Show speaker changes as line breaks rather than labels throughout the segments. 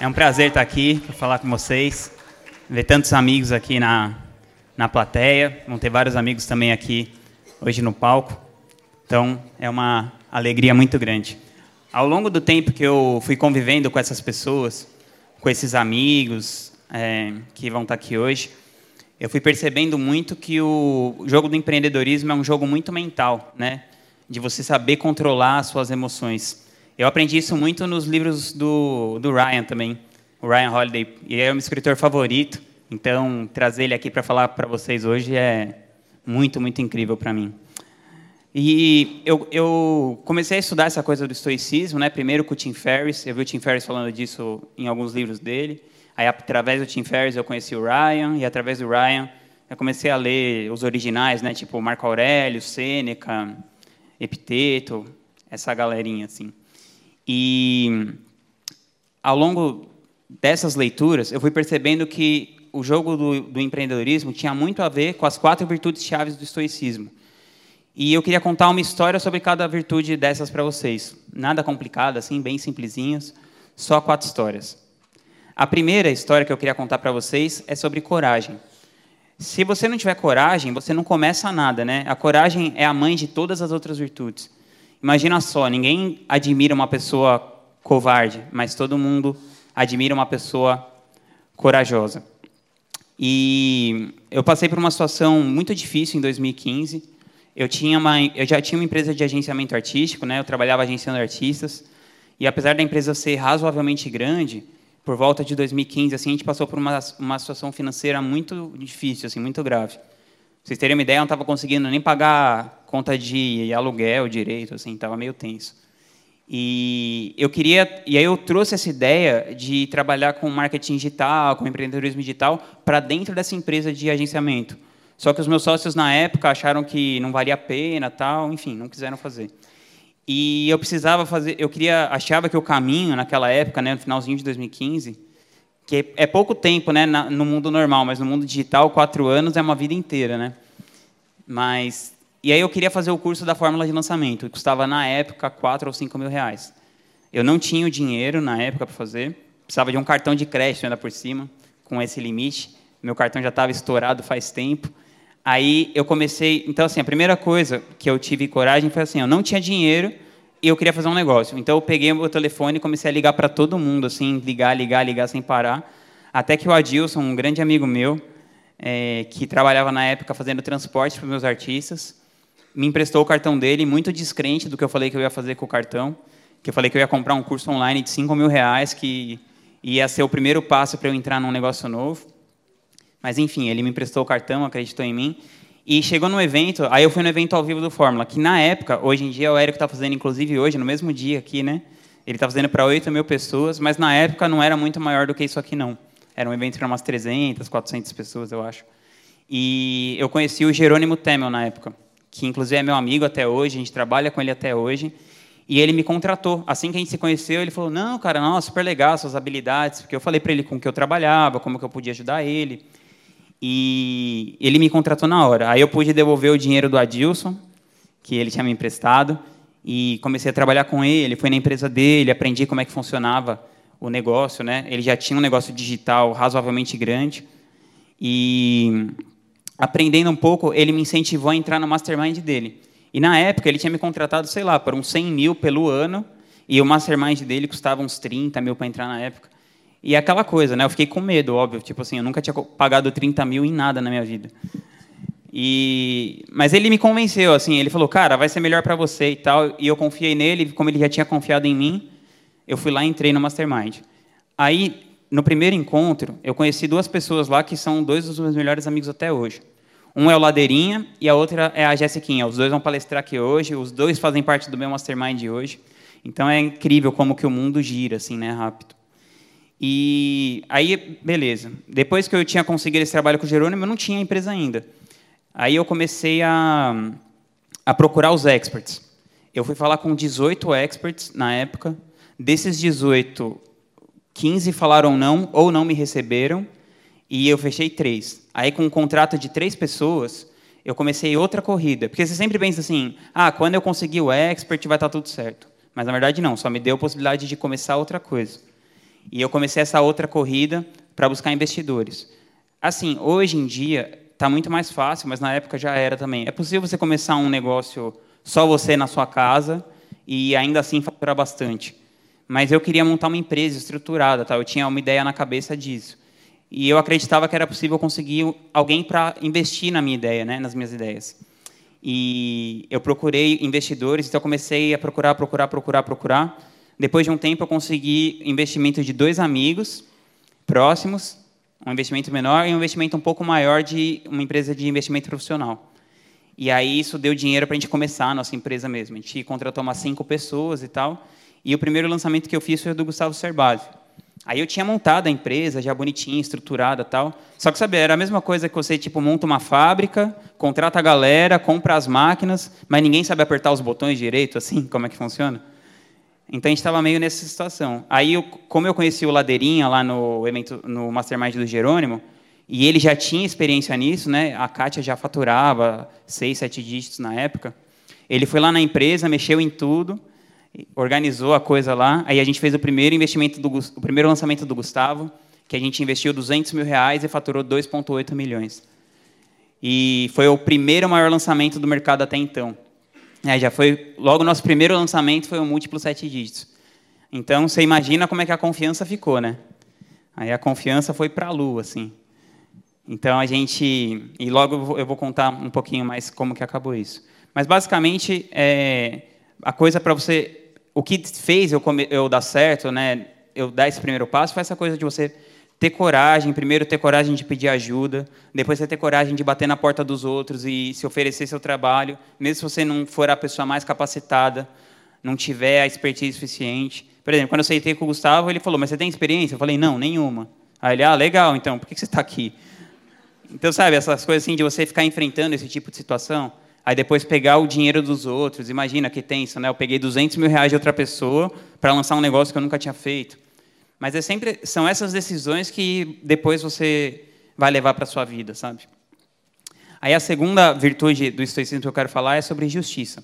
É um prazer estar aqui para falar com vocês, ver tantos amigos aqui na, na plateia. Vão ter vários amigos também aqui hoje no palco. Então, é uma alegria muito grande. Ao longo do tempo que eu fui convivendo com essas pessoas, com esses amigos é, que vão estar aqui hoje, eu fui percebendo muito que o jogo do empreendedorismo é um jogo muito mental, né? De você saber controlar as suas emoções. Eu aprendi isso muito nos livros do, do Ryan também, o Ryan Holiday. Ele é o meu escritor favorito, então trazer ele aqui para falar para vocês hoje é muito, muito incrível para mim. E eu, eu, comecei a estudar essa coisa do estoicismo, né? Primeiro com o Tim Ferriss, eu vi o Tim Ferriss falando disso em alguns livros dele. Aí, através do Tim Ferriss, eu conheci o Ryan, e através do Ryan, eu comecei a ler os originais, né, tipo Marco Aurélio, Sêneca, Epiteto, essa galerinha, assim. E, ao longo dessas leituras, eu fui percebendo que o jogo do, do empreendedorismo tinha muito a ver com as quatro virtudes chaves do estoicismo. E eu queria contar uma história sobre cada virtude dessas para vocês. Nada complicado, assim, bem simplesinhos, só quatro histórias. A primeira história que eu queria contar para vocês é sobre coragem. Se você não tiver coragem, você não começa nada, né? A coragem é a mãe de todas as outras virtudes. Imagina só, ninguém admira uma pessoa covarde, mas todo mundo admira uma pessoa corajosa. E eu passei por uma situação muito difícil em 2015. Eu tinha uma, eu já tinha uma empresa de agenciamento artístico, né? Eu trabalhava agenciando artistas. E apesar da empresa ser razoavelmente grande, por volta de 2015, assim, a gente passou por uma, uma situação financeira muito difícil, assim, muito grave. Vocês terem uma ideia, eu não estava conseguindo nem pagar conta de aluguel direito, assim, estava meio tenso. E eu queria, e aí eu trouxe essa ideia de trabalhar com marketing digital, com empreendedorismo digital, para dentro dessa empresa de agenciamento. Só que os meus sócios na época acharam que não valia a pena, tal, enfim, não quiseram fazer. E eu precisava fazer, eu queria, achava que o caminho naquela época, né, no finalzinho de 2015, que é pouco tempo, né, no mundo normal, mas no mundo digital, quatro anos é uma vida inteira, né? Mas e aí eu queria fazer o curso da fórmula de lançamento, que custava na época quatro ou cinco mil reais. Eu não tinha o dinheiro na época para fazer, precisava de um cartão de crédito ainda por cima, com esse limite. Meu cartão já estava estourado faz tempo. Aí eu comecei. Então, assim, a primeira coisa que eu tive coragem foi assim: eu não tinha dinheiro eu queria fazer um negócio. Então, eu peguei meu telefone e comecei a ligar para todo mundo, assim, ligar, ligar, ligar sem parar. Até que o Adilson, um grande amigo meu, é, que trabalhava na época fazendo transporte para os meus artistas, me emprestou o cartão dele, muito descrente do que eu falei que eu ia fazer com o cartão. Que eu falei que eu ia comprar um curso online de 5 mil reais, que ia ser o primeiro passo para eu entrar num negócio novo. Mas enfim, ele me emprestou o cartão, acreditou em mim. E chegou no evento, aí eu fui no evento ao vivo do Fórmula, que na época, hoje em dia, o Érico está fazendo, inclusive hoje, no mesmo dia aqui, né? Ele está fazendo para 8 mil pessoas, mas na época não era muito maior do que isso aqui, não. Era um evento para umas 300, 400 pessoas, eu acho. E eu conheci o Jerônimo Temel na época, que inclusive é meu amigo até hoje, a gente trabalha com ele até hoje. E ele me contratou. Assim que a gente se conheceu, ele falou: Não, cara, nossa, super legal suas habilidades. Porque eu falei para ele com que eu trabalhava, como que eu podia ajudar ele. E ele me contratou na hora. Aí eu pude devolver o dinheiro do Adilson, que ele tinha me emprestado, e comecei a trabalhar com ele. Fui na empresa dele, aprendi como é que funcionava o negócio, né? Ele já tinha um negócio digital razoavelmente grande. E aprendendo um pouco, ele me incentivou a entrar no mastermind dele. E na época ele tinha me contratado, sei lá, por uns 100 mil pelo ano, e o mastermind dele custava uns 30 mil para entrar na época. E é aquela coisa, né? Eu fiquei com medo, óbvio. Tipo assim, eu nunca tinha pagado 30 mil em nada na minha vida. E, mas ele me convenceu, assim. Ele falou, cara, vai ser melhor para você e tal. E eu confiei nele, como ele já tinha confiado em mim. Eu fui lá e entrei no Mastermind. Aí, no primeiro encontro, eu conheci duas pessoas lá que são dois dos meus melhores amigos até hoje. Um é o Ladeirinha e a outra é a Jessiquinha. Os dois vão palestrar aqui hoje. Os dois fazem parte do meu Mastermind de hoje. Então é incrível como que o mundo gira, assim, né, rápido. E aí, beleza. Depois que eu tinha conseguido esse trabalho com o Jerônimo, eu não tinha empresa ainda. Aí eu comecei a, a procurar os experts. Eu fui falar com 18 experts na época. Desses 18, 15 falaram não ou não me receberam. E eu fechei três. Aí, com um contrato de três pessoas, eu comecei outra corrida. Porque você sempre pensa assim: ah, quando eu conseguir o expert, vai estar tudo certo. Mas, na verdade, não. Só me deu a possibilidade de começar outra coisa. E eu comecei essa outra corrida para buscar investidores. Assim, hoje em dia está muito mais fácil, mas na época já era também. É possível você começar um negócio só você na sua casa e ainda assim faturar bastante. Mas eu queria montar uma empresa estruturada, tá? Eu tinha uma ideia na cabeça disso. E eu acreditava que era possível conseguir alguém para investir na minha ideia, né, nas minhas ideias. E eu procurei investidores, então comecei a procurar, procurar, procurar, procurar. Depois de um tempo, eu consegui investimento de dois amigos próximos, um investimento menor e um investimento um pouco maior de uma empresa de investimento profissional. E aí isso deu dinheiro para a gente começar a nossa empresa mesmo. A gente contratou umas cinco pessoas e tal. E o primeiro lançamento que eu fiz foi do Gustavo Cerbasi. Aí eu tinha montado a empresa, já bonitinha, estruturada tal. Só que, sabe, era a mesma coisa que você, tipo, monta uma fábrica, contrata a galera, compra as máquinas, mas ninguém sabe apertar os botões direito, assim, como é que funciona. Então, a gente estava meio nessa situação. Aí, eu, como eu conheci o Ladeirinha lá no evento, no Mastermind do Jerônimo, e ele já tinha experiência nisso, né? A Kátia já faturava seis, sete dígitos na época. Ele foi lá na empresa, mexeu em tudo, organizou a coisa lá. Aí a gente fez o primeiro investimento do o primeiro lançamento do Gustavo, que a gente investiu 200 mil reais e faturou 2,8 milhões. E foi o primeiro maior lançamento do mercado até então. É, já foi logo nosso primeiro lançamento foi um múltiplo sete dígitos. Então você imagina como é que a confiança ficou, né? Aí a confiança foi para a lua, assim. Então a gente e logo eu vou contar um pouquinho mais como que acabou isso. Mas basicamente é, a coisa para você o que fez eu, eu dar certo, né, eu dar esse primeiro passo, foi essa coisa de você ter coragem, primeiro ter coragem de pedir ajuda, depois você ter coragem de bater na porta dos outros e se oferecer seu trabalho, mesmo se você não for a pessoa mais capacitada, não tiver a expertise suficiente. Por exemplo, quando eu aceitei com o Gustavo, ele falou, mas você tem experiência? Eu falei, não, nenhuma. Aí ele, ah, legal, então, por que você está aqui? Então, sabe, essas coisas assim de você ficar enfrentando esse tipo de situação, Aí depois pegar o dinheiro dos outros. Imagina que tenso, né? Eu peguei 200 mil reais de outra pessoa para lançar um negócio que eu nunca tinha feito. Mas é sempre são essas decisões que depois você vai levar para sua vida, sabe? Aí a segunda virtude do estoicismo que eu quero falar é sobre justiça.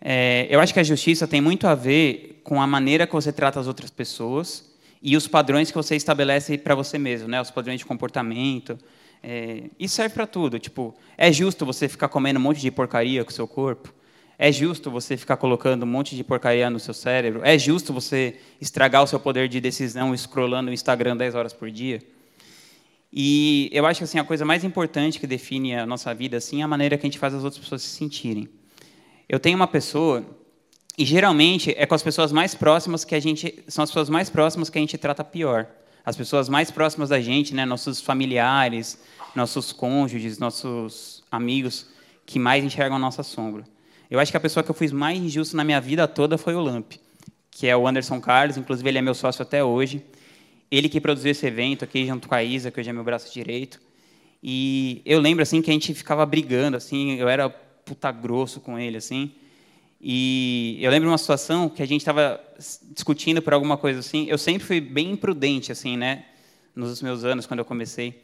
É, eu acho que a justiça tem muito a ver com a maneira que você trata as outras pessoas e os padrões que você estabelece para você mesmo, né? Os padrões de comportamento, é, isso serve para tudo. Tipo, é justo você ficar comendo um monte de porcaria com o seu corpo? É justo você ficar colocando um monte de porcaria no seu cérebro? É justo você estragar o seu poder de decisão scrollando o Instagram 10 horas por dia? E eu acho que assim, a coisa mais importante que define a nossa vida assim, é a maneira que a gente faz as outras pessoas se sentirem. Eu tenho uma pessoa, e geralmente é com as pessoas mais próximas que a gente. São as pessoas mais próximas que a gente trata pior as pessoas mais próximas da gente, né, nossos familiares, nossos cônjuges, nossos amigos, que mais enxergam a nossa sombra. Eu acho que a pessoa que eu fui mais injusto na minha vida toda foi o Lamp, que é o Anderson Carlos, inclusive ele é meu sócio até hoje. Ele que produziu esse evento aqui junto com a Isa, que hoje é meu braço direito. E eu lembro assim que a gente ficava brigando, assim, eu era puta grosso com ele, assim. E eu lembro uma situação que a gente estava discutindo por alguma coisa assim. Eu sempre fui bem imprudente, assim, né? Nos meus anos, quando eu comecei.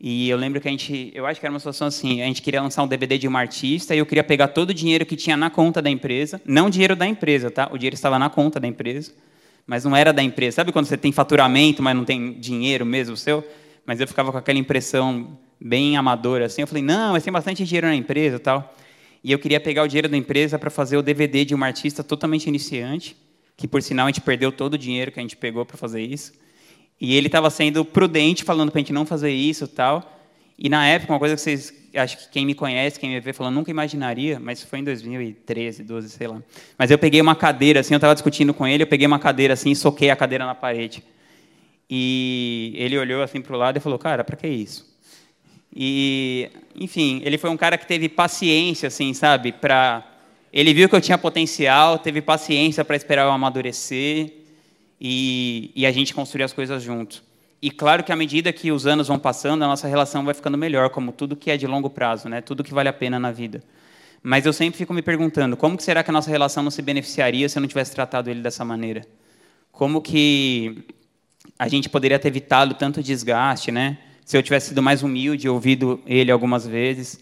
E eu lembro que a gente, eu acho que era uma situação assim, a gente queria lançar um DVD de uma artista e eu queria pegar todo o dinheiro que tinha na conta da empresa, não dinheiro da empresa, tá? O dinheiro estava na conta da empresa, mas não era da empresa. Sabe quando você tem faturamento, mas não tem dinheiro mesmo seu? Mas eu ficava com aquela impressão bem amadora assim. Eu falei: "Não, mas tem bastante dinheiro na empresa, tal" e eu queria pegar o dinheiro da empresa para fazer o DVD de uma artista totalmente iniciante, que por sinal a gente perdeu todo o dinheiro que a gente pegou para fazer isso. E ele estava sendo prudente, falando para a gente não fazer isso e tal. E na época, uma coisa que vocês, acho que quem me conhece, quem me vê, falou, nunca imaginaria, mas foi em 2013, 12, sei lá. Mas eu peguei uma cadeira, assim, eu estava discutindo com ele, eu peguei uma cadeira assim e soquei a cadeira na parede. E ele olhou assim para o lado e falou, cara, para que isso? E, enfim, ele foi um cara que teve paciência, assim, sabe? Para ele viu que eu tinha potencial, teve paciência para esperar eu amadurecer e, e a gente construir as coisas juntos. E claro que à medida que os anos vão passando, a nossa relação vai ficando melhor, como tudo que é de longo prazo, né? Tudo que vale a pena na vida. Mas eu sempre fico me perguntando, como que será que a nossa relação não se beneficiaria se eu não tivesse tratado ele dessa maneira? Como que a gente poderia ter evitado tanto desgaste, né? se eu tivesse sido mais humilde, ouvido ele algumas vezes.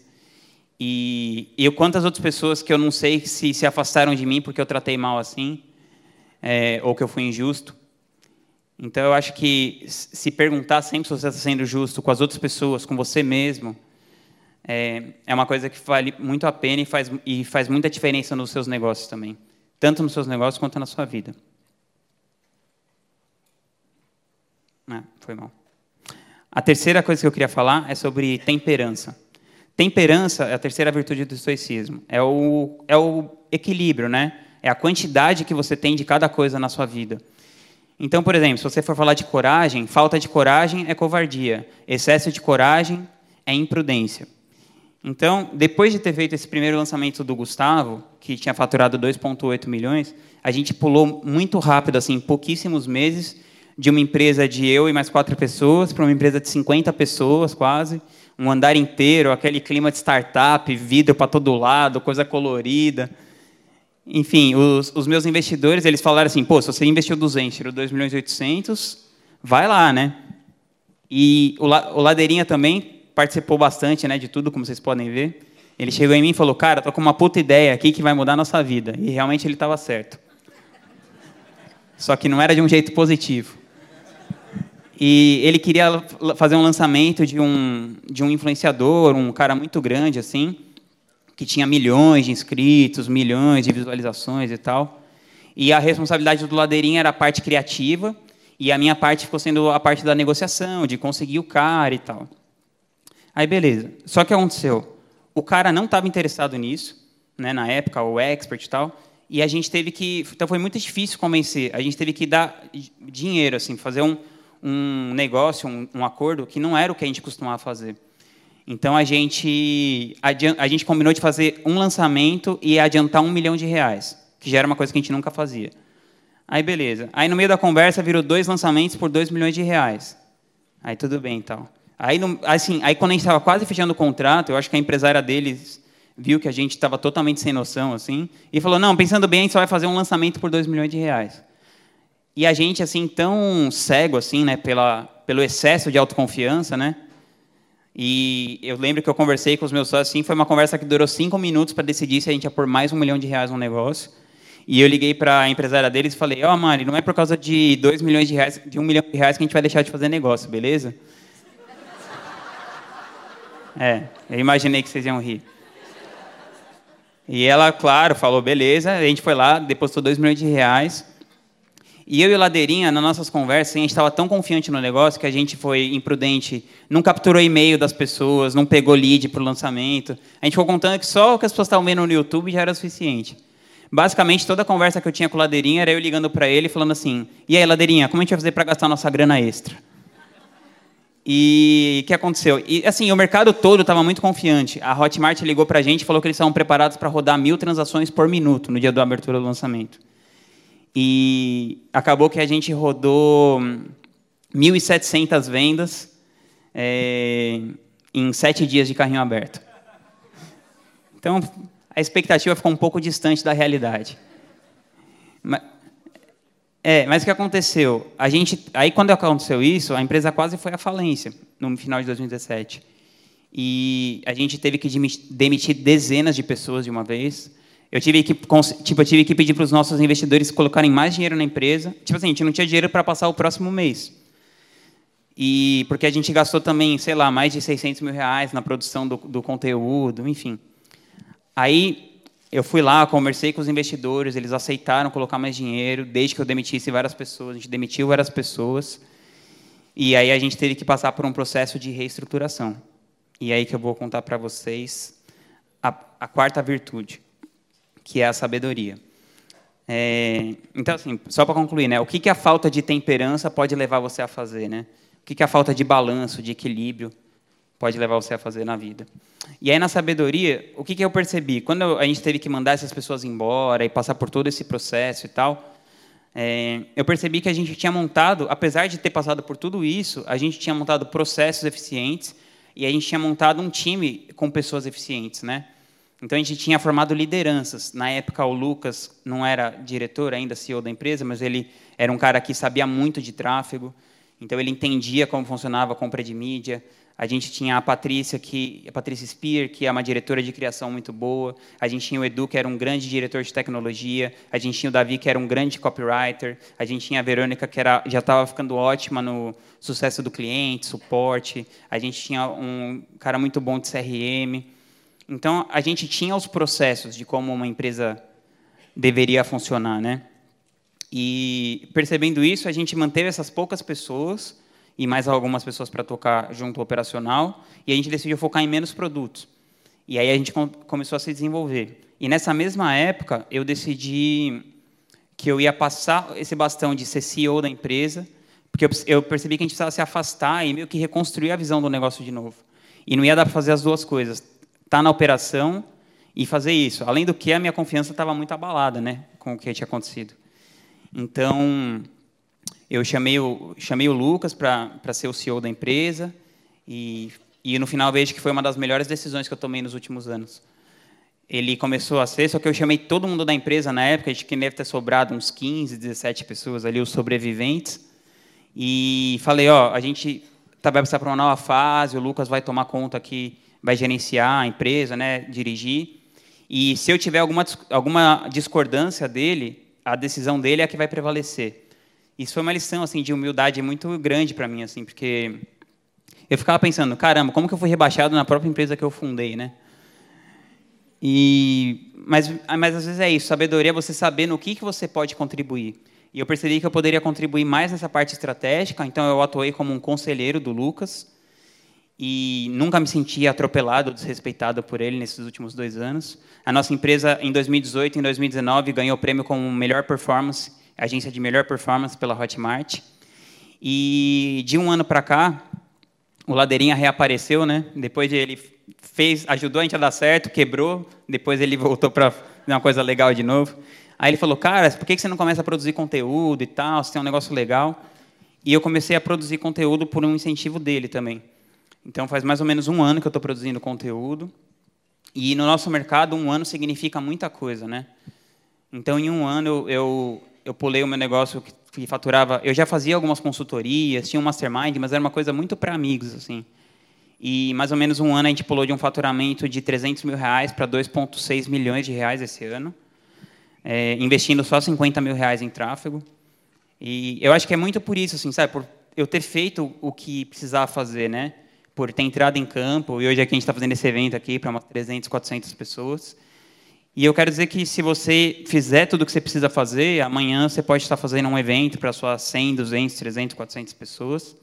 E, e quantas outras pessoas que eu não sei se se afastaram de mim porque eu tratei mal assim, é, ou que eu fui injusto. Então, eu acho que se perguntar sempre se você está sendo justo com as outras pessoas, com você mesmo, é, é uma coisa que vale muito a pena e faz, e faz muita diferença nos seus negócios também. Tanto nos seus negócios quanto na sua vida. Ah, foi mal. A terceira coisa que eu queria falar é sobre temperança. Temperança é a terceira virtude do estoicismo. É o, é o equilíbrio, né? É a quantidade que você tem de cada coisa na sua vida. Então, por exemplo, se você for falar de coragem, falta de coragem é covardia, excesso de coragem é imprudência. Então, depois de ter feito esse primeiro lançamento do Gustavo, que tinha faturado 2,8 milhões, a gente pulou muito rápido, assim, pouquíssimos meses, de uma empresa de eu e mais quatro pessoas para uma empresa de 50 pessoas, quase, um andar inteiro, aquele clima de startup, vidro para todo lado, coisa colorida. Enfim, os, os, meus investidores, eles falaram assim, pô, se você investiu 200, tirou 2 milhões e 800, vai lá, né? E o, o Ladeirinha também participou bastante né, de tudo, como vocês podem ver. Ele chegou em mim e falou, cara, tô com uma puta ideia aqui que vai mudar a nossa vida. E realmente ele estava certo. Só que não era de um jeito positivo. E ele queria fazer um lançamento de um, de um influenciador, um cara muito grande, assim, que tinha milhões de inscritos, milhões de visualizações e tal. E a responsabilidade do Ladeirinha era a parte criativa, e a minha parte ficou sendo a parte da negociação, de conseguir o cara e tal. Aí, beleza. Só que aconteceu? O cara não estava interessado nisso, né, na época, o expert e tal, e a gente teve que... Então, foi muito difícil convencer. A gente teve que dar dinheiro, assim, fazer um, um negócio, um, um acordo que não era o que a gente costumava fazer. Então a gente, a gente combinou de fazer um lançamento e adiantar um milhão de reais, que já era uma coisa que a gente nunca fazia. Aí beleza. Aí no meio da conversa virou dois lançamentos por dois milhões de reais. Aí tudo bem, então. Aí, assim, aí quando a gente estava quase fechando o contrato, eu acho que a empresária deles viu que a gente estava totalmente sem noção, assim, e falou: não, pensando bem, a gente só vai fazer um lançamento por dois milhões de reais. E a gente assim tão cego assim, né, pela, pelo excesso de autoconfiança, né? E eu lembro que eu conversei com os meus sócios, assim, foi uma conversa que durou cinco minutos para decidir se a gente ia pôr mais um milhão de reais no negócio. E eu liguei para a empresária deles e falei, ó, oh, Mari, não é por causa de dois milhões de reais, de um milhão de reais que a gente vai deixar de fazer negócio, beleza? É, eu imaginei que vocês iam rir. E ela, claro, falou, beleza. A gente foi lá, depositou dois milhões de reais. E eu e o Ladeirinha, nas nossas conversas, a gente estava tão confiante no negócio que a gente foi imprudente, não capturou e-mail das pessoas, não pegou lead para o lançamento. A gente ficou contando que só o que as pessoas estavam vendo no YouTube já era suficiente. Basicamente, toda a conversa que eu tinha com o Ladeirinha era eu ligando para ele falando assim: E aí, Ladeirinha, como a gente vai fazer para gastar nossa grana extra? E o que aconteceu? E assim, o mercado todo estava muito confiante. A Hotmart ligou para a gente e falou que eles estavam preparados para rodar mil transações por minuto no dia da abertura do lançamento. E acabou que a gente rodou 1.700 vendas é, em sete dias de carrinho aberto. Então, a expectativa ficou um pouco distante da realidade. Mas, é, mas o que aconteceu? A gente, aí, quando aconteceu isso, a empresa quase foi à falência, no final de 2017. E a gente teve que demitir dezenas de pessoas de uma vez. Eu tive que, tipo, eu tive que pedir para os nossos investidores colocarem mais dinheiro na empresa. Tipo assim, a gente não tinha dinheiro para passar o próximo mês. E porque a gente gastou também, sei lá, mais de 600 mil reais na produção do, do conteúdo, enfim. Aí eu fui lá, conversei com os investidores, eles aceitaram colocar mais dinheiro, desde que eu demitisse várias pessoas. A gente demitiu várias pessoas. E aí a gente teve que passar por um processo de reestruturação. E aí que eu vou contar para vocês a, a quarta virtude que é a sabedoria. É, então, assim, só para concluir, né, o que, que a falta de temperança pode levar você a fazer? Né? O que, que a falta de balanço, de equilíbrio, pode levar você a fazer na vida? E aí, na sabedoria, o que, que eu percebi? Quando a gente teve que mandar essas pessoas embora e passar por todo esse processo e tal, é, eu percebi que a gente tinha montado, apesar de ter passado por tudo isso, a gente tinha montado processos eficientes e a gente tinha montado um time com pessoas eficientes, né? Então a gente tinha formado lideranças. Na época o Lucas não era diretor ainda, CEO da empresa, mas ele era um cara que sabia muito de tráfego, Então ele entendia como funcionava a compra de mídia. A gente tinha a Patrícia, que a Patrícia Spear, que é uma diretora de criação muito boa. A gente tinha o Edu, que era um grande diretor de tecnologia. A gente tinha o Davi, que era um grande copywriter. A gente tinha a Verônica, que era, já estava ficando ótima no sucesso do cliente, suporte. A gente tinha um cara muito bom de CRM. Então a gente tinha os processos de como uma empresa deveria funcionar, né? E percebendo isso, a gente manteve essas poucas pessoas e mais algumas pessoas para tocar junto ao operacional, e a gente decidiu focar em menos produtos. E aí a gente começou a se desenvolver. E nessa mesma época, eu decidi que eu ia passar esse bastão de ser CEO da empresa, porque eu percebi que a gente precisava se afastar e meio que reconstruir a visão do negócio de novo. E não ia dar para fazer as duas coisas, estar tá na operação e fazer isso. Além do que, a minha confiança estava muito abalada né, com o que tinha acontecido. Então, eu chamei o, chamei o Lucas para ser o CEO da empresa e, e no final vejo que foi uma das melhores decisões que eu tomei nos últimos anos. Ele começou a ser, só que eu chamei todo mundo da empresa na época, acho que deve ter sobrado uns 15, 17 pessoas ali, os sobreviventes, e falei, ó, a gente tá, vai passar para uma nova fase, o Lucas vai tomar conta aqui, vai gerenciar a empresa, né, dirigir, e se eu tiver alguma, alguma discordância dele, a decisão dele é a que vai prevalecer. Isso foi uma lição assim de humildade muito grande para mim, assim, porque eu ficava pensando, caramba, como que eu fui rebaixado na própria empresa que eu fundei, né? E mas, mas às vezes é isso, sabedoria é você saber no que que você pode contribuir. E eu percebi que eu poderia contribuir mais nessa parte estratégica, então eu atuei como um conselheiro do Lucas e nunca me senti atropelado, desrespeitado por ele nesses últimos dois anos. A nossa empresa, em 2018 e em 2019, ganhou o prêmio como melhor performance, agência de melhor performance pela Hotmart. E de um ano para cá, o Ladeirinha reapareceu, né? Depois de ele fez, ajudou a gente a dar certo, quebrou, depois ele voltou para uma coisa legal de novo. Aí ele falou, cara, por que você não começa a produzir conteúdo e tal? Você tem um negócio legal. E eu comecei a produzir conteúdo por um incentivo dele também. Então, faz mais ou menos um ano que eu estou produzindo conteúdo. E no nosso mercado, um ano significa muita coisa, né? Então, em um ano, eu, eu, pulei o meu negócio que, que, faturava... Eu já fazia algumas consultorias, tinha um mastermind, mas era uma coisa muito para amigos, assim. E mais ou menos um ano a gente pulou de um faturamento de 300 mil reais para 2,6 milhões de reais esse ano, é, investindo só 50 mil reais em tráfego. E eu acho que é muito por isso, assim, sabe? Por eu ter feito o que precisava fazer, né? Por ter entrado em campo, e hoje aqui a gente está fazendo esse evento aqui para umas 300, 400 pessoas. E eu quero dizer que se você fizer tudo o que você precisa fazer, amanhã você pode estar fazendo um evento para suas 100, 200, 300, 400 pessoas.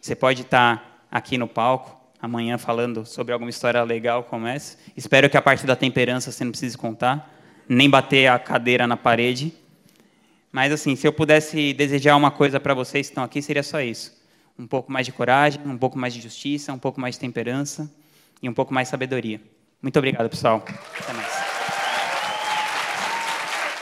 Você pode estar aqui no palco amanhã falando sobre alguma história legal como essa. Espero que a parte da temperança você não precise contar, nem bater a cadeira na parede. Mas assim, se eu pudesse desejar uma coisa para vocês que estão aqui, seria só isso um pouco mais de coragem, um pouco mais de justiça, um pouco mais de temperança e um pouco mais de sabedoria. Muito obrigado, pessoal. Até mais.